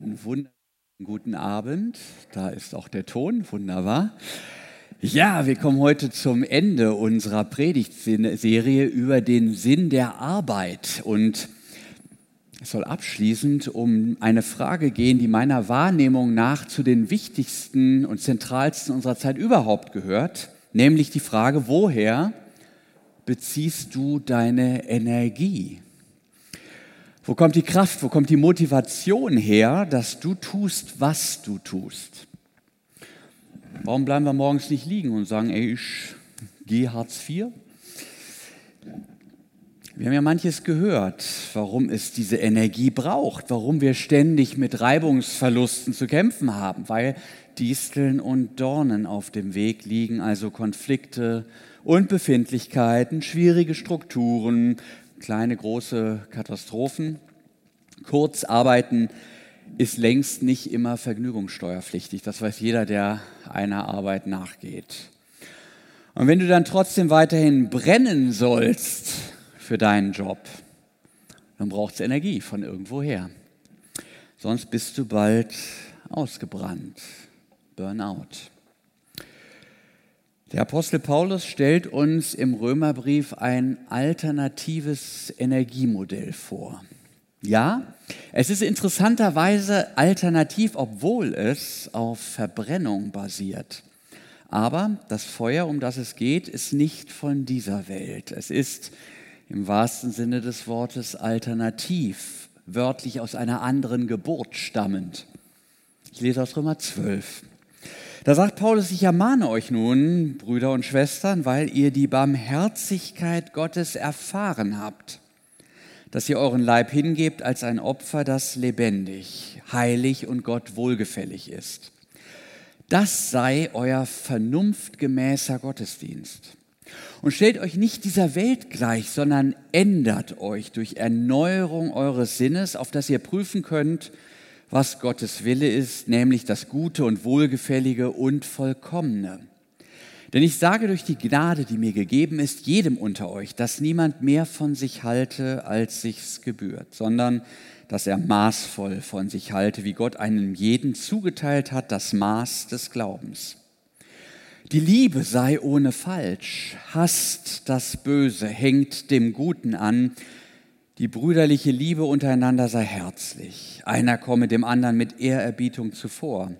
Wunderschönen guten Abend. Da ist auch der Ton, wunderbar. Ja, wir kommen heute zum Ende unserer Predigtserie über den Sinn der Arbeit. Und es soll abschließend um eine Frage gehen, die meiner Wahrnehmung nach zu den wichtigsten und zentralsten unserer Zeit überhaupt gehört, nämlich die Frage, woher beziehst du deine Energie? Wo kommt die Kraft, wo kommt die Motivation her, dass du tust, was du tust? Warum bleiben wir morgens nicht liegen und sagen, ey, ich gehe Hartz IV? Wir haben ja manches gehört, warum es diese Energie braucht, warum wir ständig mit Reibungsverlusten zu kämpfen haben, weil Disteln und Dornen auf dem Weg liegen, also Konflikte und Befindlichkeiten, schwierige Strukturen, kleine, große Katastrophen. Kurz, arbeiten ist längst nicht immer vergnügungssteuerpflichtig. Das weiß jeder, der einer Arbeit nachgeht. Und wenn du dann trotzdem weiterhin brennen sollst für deinen Job, dann braucht es Energie von irgendwoher. Sonst bist du bald ausgebrannt. Burnout. Der Apostel Paulus stellt uns im Römerbrief ein alternatives Energiemodell vor. Ja, es ist interessanterweise alternativ, obwohl es auf Verbrennung basiert. Aber das Feuer, um das es geht, ist nicht von dieser Welt. Es ist im wahrsten Sinne des Wortes alternativ, wörtlich aus einer anderen Geburt stammend. Ich lese aus Römer 12. Da sagt Paulus, ich ermahne euch nun, Brüder und Schwestern, weil ihr die Barmherzigkeit Gottes erfahren habt, dass ihr euren Leib hingebt als ein Opfer, das lebendig, heilig und Gott wohlgefällig ist. Das sei euer vernunftgemäßer Gottesdienst. Und stellt euch nicht dieser Welt gleich, sondern ändert euch durch Erneuerung eures Sinnes, auf dass ihr prüfen könnt, was Gottes Wille ist, nämlich das Gute und Wohlgefällige und Vollkommene. Denn ich sage durch die Gnade, die mir gegeben ist, jedem unter euch, dass niemand mehr von sich halte, als sich's gebührt, sondern dass er maßvoll von sich halte, wie Gott einem jeden zugeteilt hat, das Maß des Glaubens. Die Liebe sei ohne Falsch, hasst das Böse, hängt dem Guten an, die brüderliche Liebe untereinander sei herzlich. Einer komme dem anderen mit Ehrerbietung zuvor.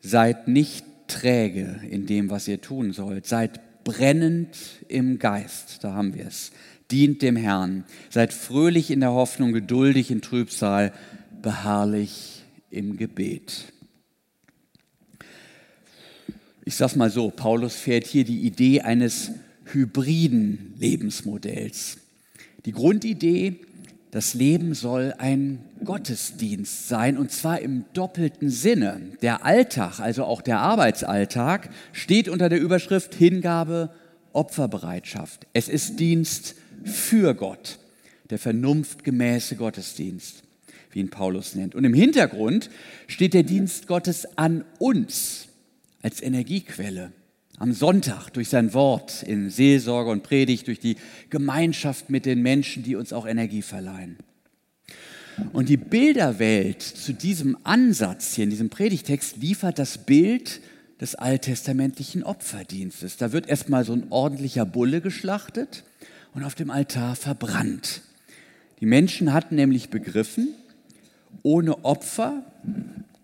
Seid nicht träge in dem, was ihr tun sollt. Seid brennend im Geist. Da haben wir es. Dient dem Herrn. Seid fröhlich in der Hoffnung, geduldig in Trübsal, beharrlich im Gebet. Ich sag's mal so, Paulus fährt hier die Idee eines hybriden Lebensmodells. Die Grundidee, das Leben soll ein Gottesdienst sein und zwar im doppelten Sinne. Der Alltag, also auch der Arbeitsalltag, steht unter der Überschrift Hingabe, Opferbereitschaft. Es ist Dienst für Gott, der vernunftgemäße Gottesdienst, wie ihn Paulus nennt. Und im Hintergrund steht der Dienst Gottes an uns als Energiequelle am Sonntag durch sein Wort in Seelsorge und Predigt, durch die Gemeinschaft mit den Menschen, die uns auch Energie verleihen. Und die Bilderwelt zu diesem Ansatz hier in diesem Predigtext liefert das Bild des alttestamentlichen Opferdienstes. Da wird erstmal so ein ordentlicher Bulle geschlachtet und auf dem Altar verbrannt. Die Menschen hatten nämlich begriffen, ohne Opfer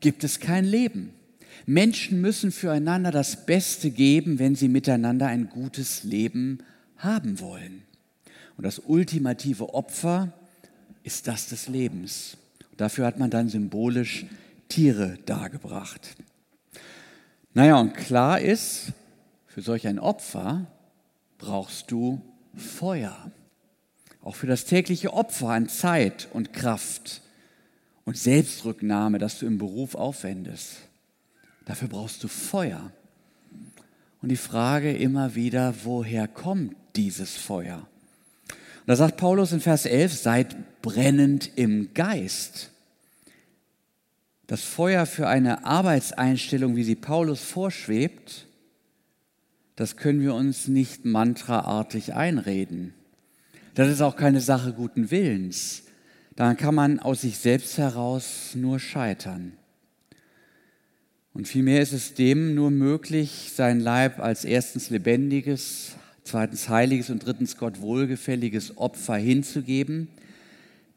gibt es kein Leben. Menschen müssen füreinander das Beste geben, wenn sie miteinander ein gutes Leben haben wollen. Und das ultimative Opfer ist das des Lebens. Dafür hat man dann symbolisch Tiere dargebracht. Naja, und klar ist, für solch ein Opfer brauchst du Feuer. Auch für das tägliche Opfer an Zeit und Kraft und Selbstrücknahme, das du im Beruf aufwendest. Dafür brauchst du Feuer. Und die Frage immer wieder, woher kommt dieses Feuer? Und da sagt Paulus in Vers 11, seid brennend im Geist. Das Feuer für eine Arbeitseinstellung, wie sie Paulus vorschwebt, das können wir uns nicht mantraartig einreden. Das ist auch keine Sache guten Willens. dann kann man aus sich selbst heraus nur scheitern. Und vielmehr ist es dem nur möglich, sein Leib als erstens lebendiges, zweitens heiliges und drittens Gott wohlgefälliges Opfer hinzugeben,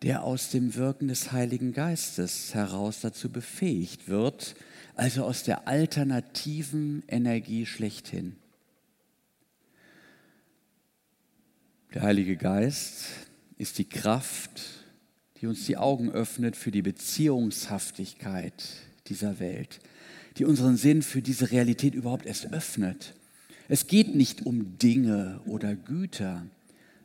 der aus dem Wirken des Heiligen Geistes heraus dazu befähigt wird, also aus der alternativen Energie schlechthin. Der Heilige Geist ist die Kraft, die uns die Augen öffnet für die Beziehungshaftigkeit dieser Welt, die unseren Sinn für diese Realität überhaupt erst öffnet. Es geht nicht um Dinge oder Güter,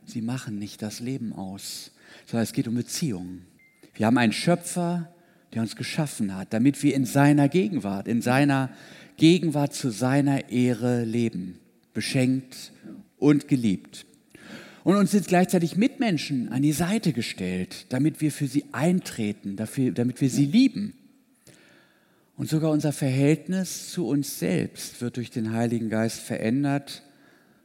sie machen nicht das Leben aus, sondern es geht um Beziehungen. Wir haben einen Schöpfer, der uns geschaffen hat, damit wir in seiner Gegenwart, in seiner Gegenwart zu seiner Ehre leben, beschenkt und geliebt. Und uns sind gleichzeitig Mitmenschen an die Seite gestellt, damit wir für sie eintreten, dafür, damit wir sie lieben. Und sogar unser Verhältnis zu uns selbst wird durch den Heiligen Geist verändert,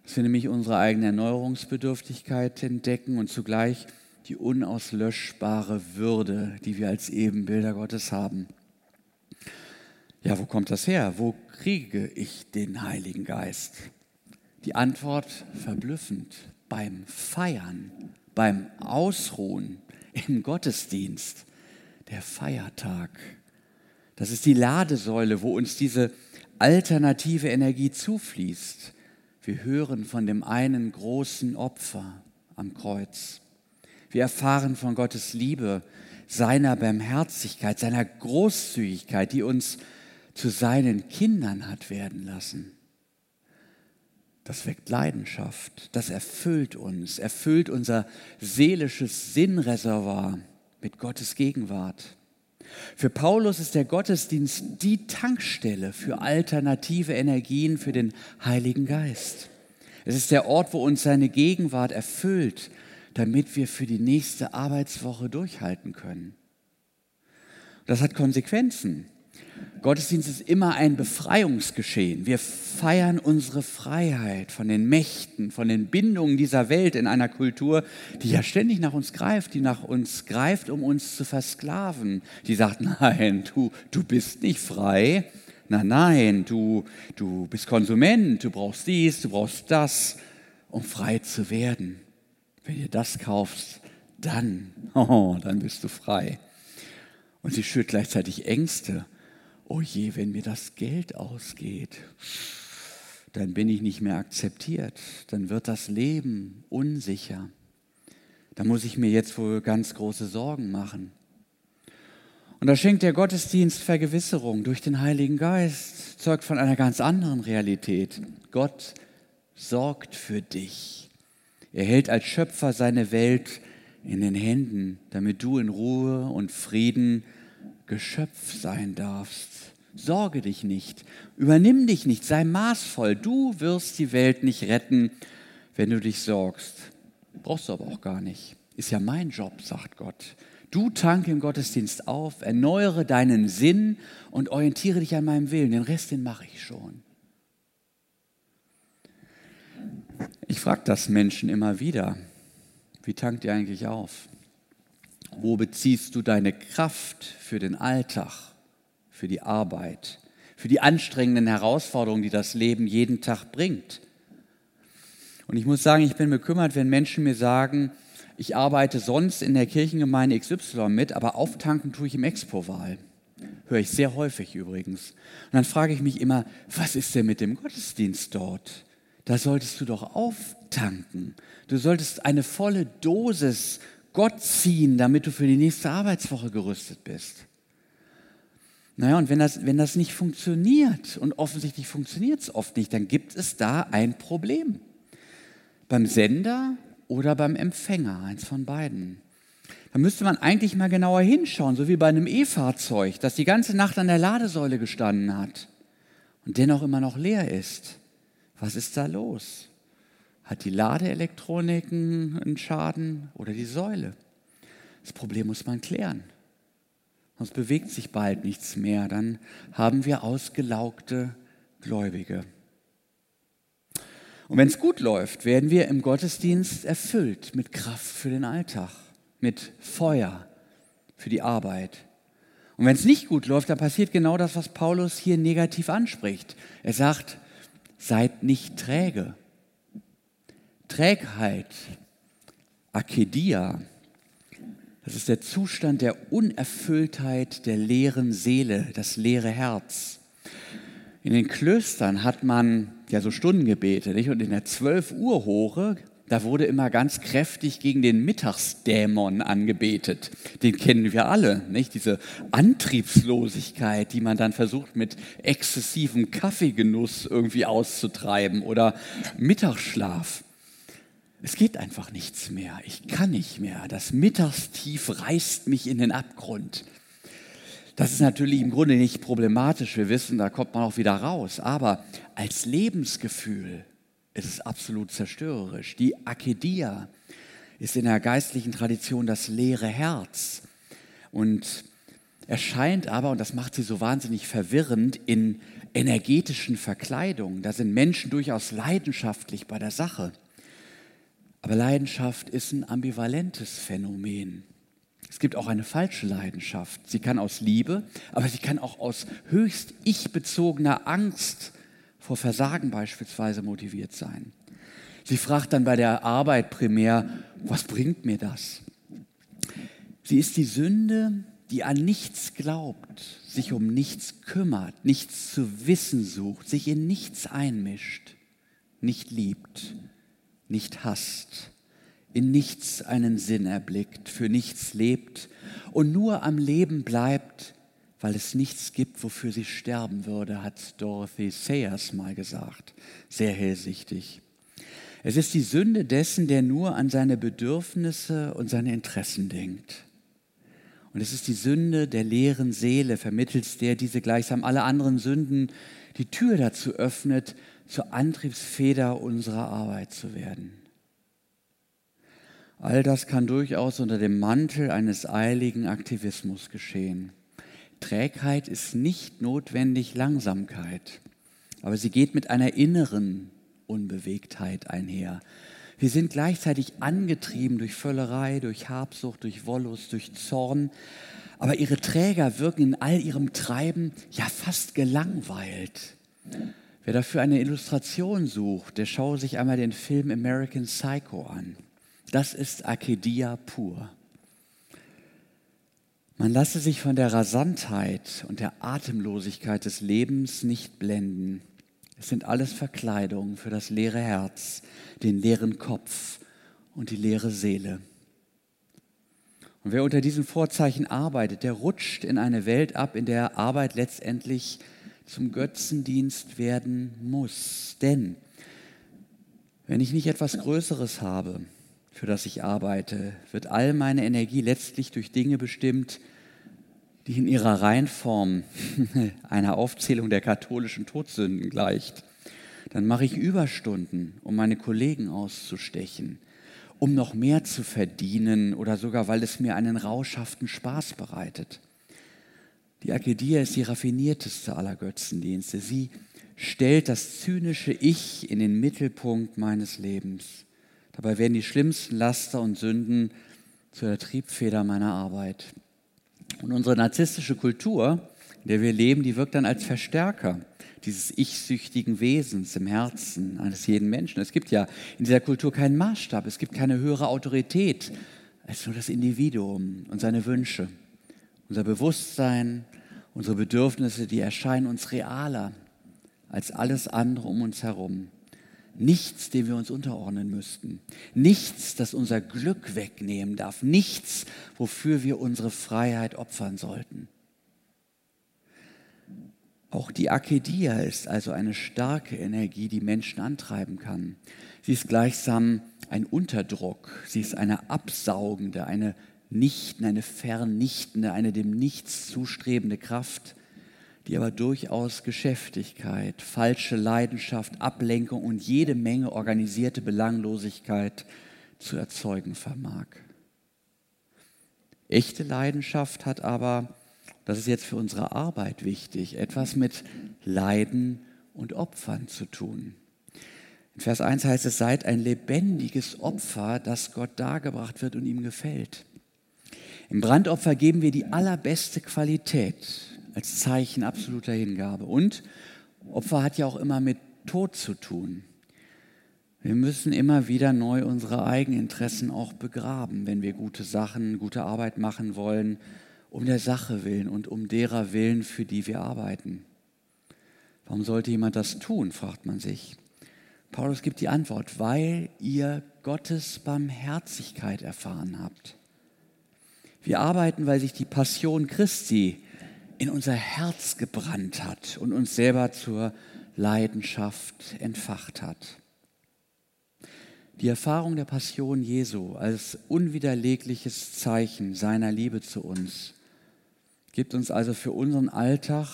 dass wir nämlich unsere eigene Erneuerungsbedürftigkeit entdecken und zugleich die unauslöschbare Würde, die wir als Ebenbilder Gottes haben. Ja, wo kommt das her? Wo kriege ich den Heiligen Geist? Die Antwort verblüffend beim Feiern, beim Ausruhen im Gottesdienst, der Feiertag. Das ist die Ladesäule, wo uns diese alternative Energie zufließt. Wir hören von dem einen großen Opfer am Kreuz. Wir erfahren von Gottes Liebe, seiner Barmherzigkeit, seiner Großzügigkeit, die uns zu seinen Kindern hat werden lassen. Das weckt Leidenschaft, das erfüllt uns, erfüllt unser seelisches Sinnreservoir mit Gottes Gegenwart. Für Paulus ist der Gottesdienst die Tankstelle für alternative Energien für den Heiligen Geist. Es ist der Ort, wo uns seine Gegenwart erfüllt, damit wir für die nächste Arbeitswoche durchhalten können. Das hat Konsequenzen. Gottesdienst ist immer ein Befreiungsgeschehen. Wir feiern unsere Freiheit von den Mächten, von den Bindungen dieser Welt in einer Kultur, die ja ständig nach uns greift, die nach uns greift, um uns zu versklaven. Die sagt, nein, du, du bist nicht frei. Nein, nein, du, du bist Konsument, du brauchst dies, du brauchst das, um frei zu werden. Wenn du das kaufst, dann, oh, dann bist du frei. Und sie schürt gleichzeitig Ängste. Oh je, wenn mir das Geld ausgeht, dann bin ich nicht mehr akzeptiert. Dann wird das Leben unsicher. Da muss ich mir jetzt wohl ganz große Sorgen machen. Und da schenkt der Gottesdienst Vergewisserung durch den Heiligen Geist, zeugt von einer ganz anderen Realität. Gott sorgt für dich. Er hält als Schöpfer seine Welt in den Händen, damit du in Ruhe und Frieden Geschöpf sein darfst. Sorge dich nicht, übernimm dich nicht, sei maßvoll. Du wirst die Welt nicht retten, wenn du dich sorgst. Brauchst du aber auch gar nicht. Ist ja mein Job, sagt Gott. Du tanke im Gottesdienst auf, erneuere deinen Sinn und orientiere dich an meinem Willen. Den Rest, den mache ich schon. Ich frage das Menschen immer wieder. Wie tankt ihr eigentlich auf? Wo beziehst du deine Kraft für den Alltag, für die Arbeit, für die anstrengenden Herausforderungen, die das Leben jeden Tag bringt? Und ich muss sagen, ich bin bekümmert, wenn Menschen mir sagen, ich arbeite sonst in der Kirchengemeinde XY mit, aber auftanken tue ich im Expo-Wahl. Höre ich sehr häufig übrigens. Und dann frage ich mich immer, was ist denn mit dem Gottesdienst dort? da solltest du doch auftanken. Du solltest eine volle Dosis Gott ziehen, damit du für die nächste Arbeitswoche gerüstet bist. Naja, und wenn das, wenn das nicht funktioniert, und offensichtlich funktioniert es oft nicht, dann gibt es da ein Problem. Beim Sender oder beim Empfänger, eins von beiden. Da müsste man eigentlich mal genauer hinschauen, so wie bei einem E-Fahrzeug, das die ganze Nacht an der Ladesäule gestanden hat und dennoch immer noch leer ist. Was ist da los? Hat die Ladeelektronik einen Schaden oder die Säule? Das Problem muss man klären. Sonst bewegt sich bald nichts mehr. Dann haben wir ausgelaugte Gläubige. Und wenn es gut läuft, werden wir im Gottesdienst erfüllt mit Kraft für den Alltag, mit Feuer für die Arbeit. Und wenn es nicht gut läuft, dann passiert genau das, was Paulus hier negativ anspricht. Er sagt, seid nicht träge. Trägheit, Akedia, das ist der Zustand der Unerfülltheit der leeren Seele, das leere Herz. In den Klöstern hat man ja so Stundengebete, nicht? Und in der 12 Uhr Hore da wurde immer ganz kräftig gegen den Mittagsdämon angebetet. Den kennen wir alle, nicht? Diese Antriebslosigkeit, die man dann versucht mit exzessivem Kaffeegenuss irgendwie auszutreiben oder Mittagsschlaf. Es geht einfach nichts mehr. Ich kann nicht mehr. Das Mittagstief reißt mich in den Abgrund. Das ist natürlich im Grunde nicht problematisch. Wir wissen, da kommt man auch wieder raus. Aber als Lebensgefühl es ist absolut zerstörerisch. Die Akedia ist in der geistlichen Tradition das leere Herz und erscheint aber, und das macht sie so wahnsinnig verwirrend, in energetischen Verkleidungen. Da sind Menschen durchaus leidenschaftlich bei der Sache. Aber Leidenschaft ist ein ambivalentes Phänomen. Es gibt auch eine falsche Leidenschaft. Sie kann aus Liebe, aber sie kann auch aus höchst ich-bezogener Angst vor Versagen beispielsweise motiviert sein. Sie fragt dann bei der Arbeit primär, was bringt mir das? Sie ist die Sünde, die an nichts glaubt, sich um nichts kümmert, nichts zu wissen sucht, sich in nichts einmischt, nicht liebt, nicht hasst, in nichts einen Sinn erblickt, für nichts lebt und nur am Leben bleibt, weil es nichts gibt, wofür sie sterben würde, hat Dorothy Sayers mal gesagt, sehr hellsichtig. Es ist die Sünde dessen, der nur an seine Bedürfnisse und seine Interessen denkt. Und es ist die Sünde der leeren Seele, vermittels der diese gleichsam alle anderen Sünden die Tür dazu öffnet, zur Antriebsfeder unserer Arbeit zu werden. All das kann durchaus unter dem Mantel eines eiligen Aktivismus geschehen. Trägheit ist nicht notwendig Langsamkeit, aber sie geht mit einer inneren Unbewegtheit einher. Wir sind gleichzeitig angetrieben durch Völlerei, durch Habsucht, durch Wollust, durch Zorn, aber ihre Träger wirken in all ihrem Treiben ja fast gelangweilt. Wer dafür eine Illustration sucht, der schaue sich einmal den Film American Psycho an. Das ist Akedia pur. Man lasse sich von der Rasantheit und der Atemlosigkeit des Lebens nicht blenden. Es sind alles Verkleidungen für das leere Herz, den leeren Kopf und die leere Seele. Und wer unter diesen Vorzeichen arbeitet, der rutscht in eine Welt ab, in der Arbeit letztendlich zum Götzendienst werden muss. Denn wenn ich nicht etwas Größeres habe, für das ich arbeite, wird all meine Energie letztlich durch Dinge bestimmt, die in ihrer Reihenform einer Aufzählung der katholischen Todsünden gleicht. Dann mache ich Überstunden, um meine Kollegen auszustechen, um noch mehr zu verdienen oder sogar, weil es mir einen rauschhaften Spaß bereitet. Die Akedia ist die raffinierteste aller Götzendienste. Sie stellt das zynische Ich in den Mittelpunkt meines Lebens. Dabei werden die schlimmsten Laster und Sünden zu der Triebfeder meiner Arbeit. Und unsere narzisstische Kultur, in der wir leben, die wirkt dann als Verstärker dieses ich-süchtigen Wesens im Herzen eines jeden Menschen. Es gibt ja in dieser Kultur keinen Maßstab, es gibt keine höhere Autorität als nur das Individuum und seine Wünsche. Unser Bewusstsein, unsere Bedürfnisse, die erscheinen uns realer als alles andere um uns herum. Nichts, dem wir uns unterordnen müssten. Nichts, das unser Glück wegnehmen darf. Nichts, wofür wir unsere Freiheit opfern sollten. Auch die Akedia ist also eine starke Energie, die Menschen antreiben kann. Sie ist gleichsam ein Unterdruck, sie ist eine absaugende, eine nichten, eine vernichtende, eine dem Nichts zustrebende Kraft die aber durchaus Geschäftigkeit, falsche Leidenschaft, Ablenkung und jede Menge organisierte Belanglosigkeit zu erzeugen vermag. Echte Leidenschaft hat aber, das ist jetzt für unsere Arbeit wichtig, etwas mit Leiden und Opfern zu tun. In Vers 1 heißt es, seid ein lebendiges Opfer, das Gott dargebracht wird und ihm gefällt. Im Brandopfer geben wir die allerbeste Qualität als Zeichen absoluter Hingabe. Und Opfer hat ja auch immer mit Tod zu tun. Wir müssen immer wieder neu unsere Eigeninteressen auch begraben, wenn wir gute Sachen, gute Arbeit machen wollen, um der Sache willen und um derer willen, für die wir arbeiten. Warum sollte jemand das tun, fragt man sich. Paulus gibt die Antwort, weil ihr Gottes Barmherzigkeit erfahren habt. Wir arbeiten, weil sich die Passion Christi in unser Herz gebrannt hat und uns selber zur Leidenschaft entfacht hat. Die Erfahrung der Passion Jesu als unwiderlegliches Zeichen seiner Liebe zu uns gibt uns also für unseren Alltag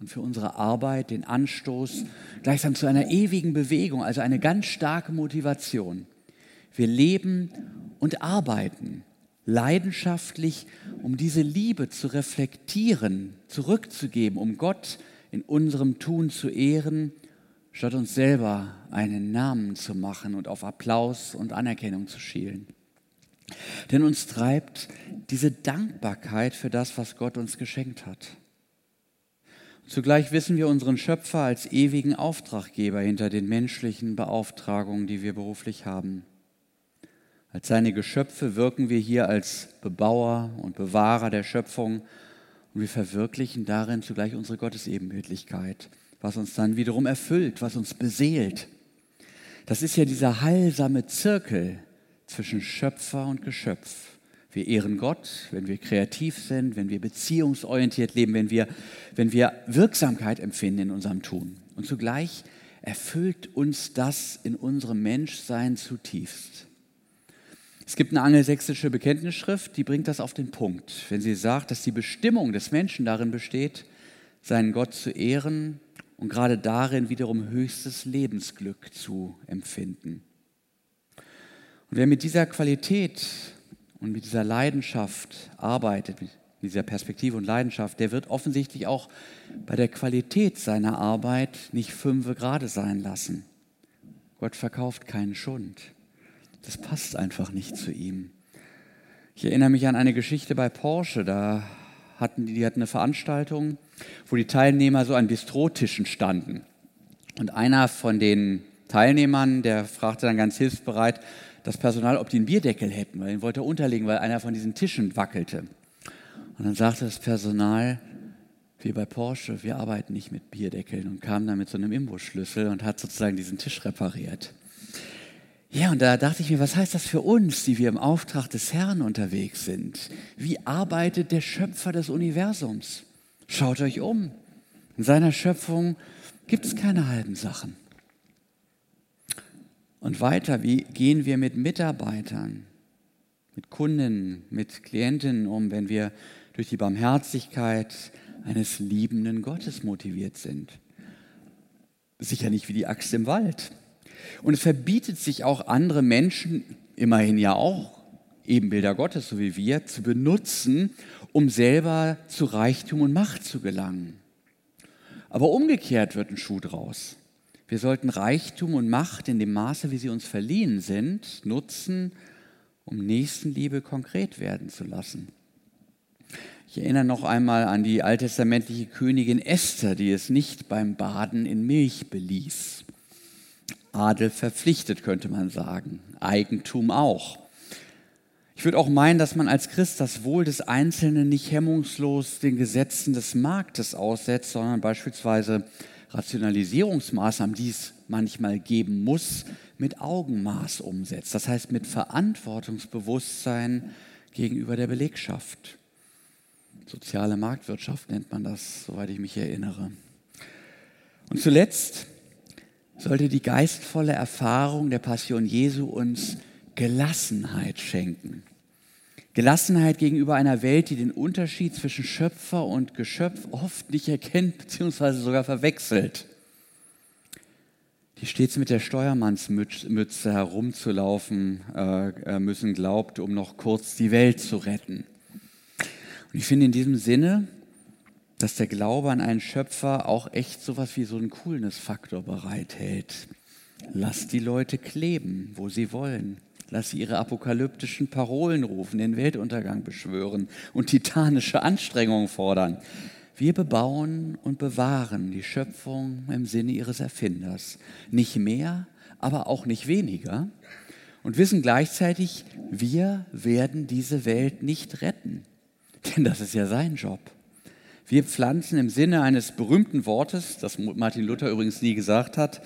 und für unsere Arbeit den Anstoß gleichsam zu einer ewigen Bewegung, also eine ganz starke Motivation. Wir leben und arbeiten leidenschaftlich, um diese Liebe zu reflektieren, zurückzugeben, um Gott in unserem Tun zu ehren statt uns selber einen Namen zu machen und auf Applaus und Anerkennung zu schielen. Denn uns treibt diese Dankbarkeit für das, was Gott uns geschenkt hat. Zugleich wissen wir unseren Schöpfer als ewigen Auftraggeber hinter den menschlichen Beauftragungen, die wir beruflich haben. Als seine Geschöpfe wirken wir hier als Bebauer und Bewahrer der Schöpfung und wir verwirklichen darin zugleich unsere Gottesebenbildlichkeit was uns dann wiederum erfüllt, was uns beseelt. Das ist ja dieser heilsame Zirkel zwischen Schöpfer und Geschöpf. Wir ehren Gott, wenn wir kreativ sind, wenn wir beziehungsorientiert leben, wenn wir, wenn wir Wirksamkeit empfinden in unserem Tun. Und zugleich erfüllt uns das in unserem Menschsein zutiefst. Es gibt eine angelsächsische Bekenntnisschrift, die bringt das auf den Punkt, wenn sie sagt, dass die Bestimmung des Menschen darin besteht, seinen Gott zu ehren und gerade darin wiederum höchstes Lebensglück zu empfinden. Und wer mit dieser Qualität und mit dieser Leidenschaft arbeitet, mit dieser Perspektive und Leidenschaft, der wird offensichtlich auch bei der Qualität seiner Arbeit nicht fünfe gerade sein lassen. Gott verkauft keinen Schund. Das passt einfach nicht zu ihm. Ich erinnere mich an eine Geschichte bei Porsche. Da hatten die, die hatten eine Veranstaltung, wo die Teilnehmer so an Bistrotischen standen. Und einer von den Teilnehmern, der fragte dann ganz hilfsbereit das Personal, ob die einen Bierdeckel hätten, weil ihn wollte er unterlegen, weil einer von diesen Tischen wackelte. Und dann sagte das Personal, wie bei Porsche, wir arbeiten nicht mit Bierdeckeln und kam dann mit so einem Imbusschlüssel und hat sozusagen diesen Tisch repariert. Ja, und da dachte ich mir, was heißt das für uns, die wir im Auftrag des Herrn unterwegs sind? Wie arbeitet der Schöpfer des Universums? Schaut euch um. In seiner Schöpfung gibt es keine halben Sachen. Und weiter, wie gehen wir mit Mitarbeitern, mit Kunden, mit Klientinnen um, wenn wir durch die Barmherzigkeit eines liebenden Gottes motiviert sind? Sicher nicht wie die Axt im Wald. Und es verbietet sich auch andere Menschen, immerhin ja auch Ebenbilder Gottes, so wie wir, zu benutzen, um selber zu Reichtum und Macht zu gelangen. Aber umgekehrt wird ein Schuh draus. Wir sollten Reichtum und Macht in dem Maße, wie sie uns verliehen sind, nutzen, um Nächstenliebe konkret werden zu lassen. Ich erinnere noch einmal an die alttestamentliche Königin Esther, die es nicht beim Baden in Milch beließ. Adel verpflichtet, könnte man sagen. Eigentum auch. Ich würde auch meinen, dass man als Christ das Wohl des Einzelnen nicht hemmungslos den Gesetzen des Marktes aussetzt, sondern beispielsweise Rationalisierungsmaßnahmen, die es manchmal geben muss, mit Augenmaß umsetzt. Das heißt mit Verantwortungsbewusstsein gegenüber der Belegschaft. Soziale Marktwirtschaft nennt man das, soweit ich mich erinnere. Und zuletzt sollte die geistvolle Erfahrung der Passion Jesu uns Gelassenheit schenken. Gelassenheit gegenüber einer Welt, die den Unterschied zwischen Schöpfer und Geschöpf oft nicht erkennt bzw. sogar verwechselt. Die stets mit der Steuermannsmütze herumzulaufen äh, äh, müssen glaubt, um noch kurz die Welt zu retten. Und ich finde in diesem Sinne dass der Glaube an einen Schöpfer auch echt sowas wie so einen Coolness-Faktor bereithält. Lass die Leute kleben, wo sie wollen. Lass sie ihre apokalyptischen Parolen rufen, den Weltuntergang beschwören und titanische Anstrengungen fordern. Wir bebauen und bewahren die Schöpfung im Sinne ihres Erfinders. Nicht mehr, aber auch nicht weniger. Und wissen gleichzeitig, wir werden diese Welt nicht retten. Denn das ist ja sein Job. Wir pflanzen im Sinne eines berühmten Wortes, das Martin Luther übrigens nie gesagt hat,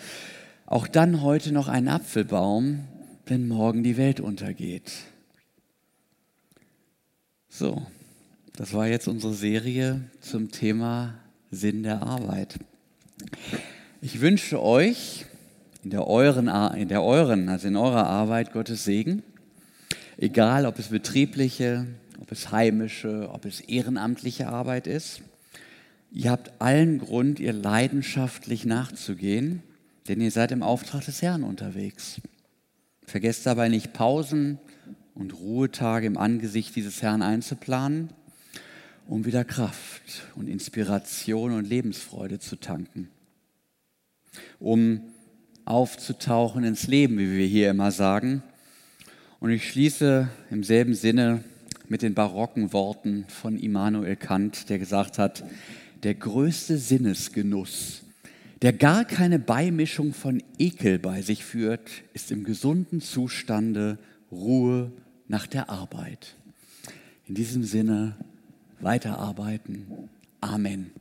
auch dann heute noch einen Apfelbaum, wenn morgen die Welt untergeht. So, das war jetzt unsere Serie zum Thema Sinn der Arbeit. Ich wünsche euch in der euren, in der euren, also in eurer Arbeit Gottes Segen, egal ob es betriebliche, ob es heimische, ob es ehrenamtliche Arbeit ist. Ihr habt allen Grund, ihr leidenschaftlich nachzugehen, denn ihr seid im Auftrag des Herrn unterwegs. Vergesst dabei nicht Pausen und Ruhetage im Angesicht dieses Herrn einzuplanen, um wieder Kraft und Inspiration und Lebensfreude zu tanken, um aufzutauchen ins Leben, wie wir hier immer sagen. Und ich schließe im selben Sinne mit den barocken Worten von Immanuel Kant, der gesagt hat, der größte Sinnesgenuss der gar keine Beimischung von Ekel bei sich führt, ist im gesunden Zustande Ruhe nach der Arbeit. In diesem Sinne weiterarbeiten. Amen.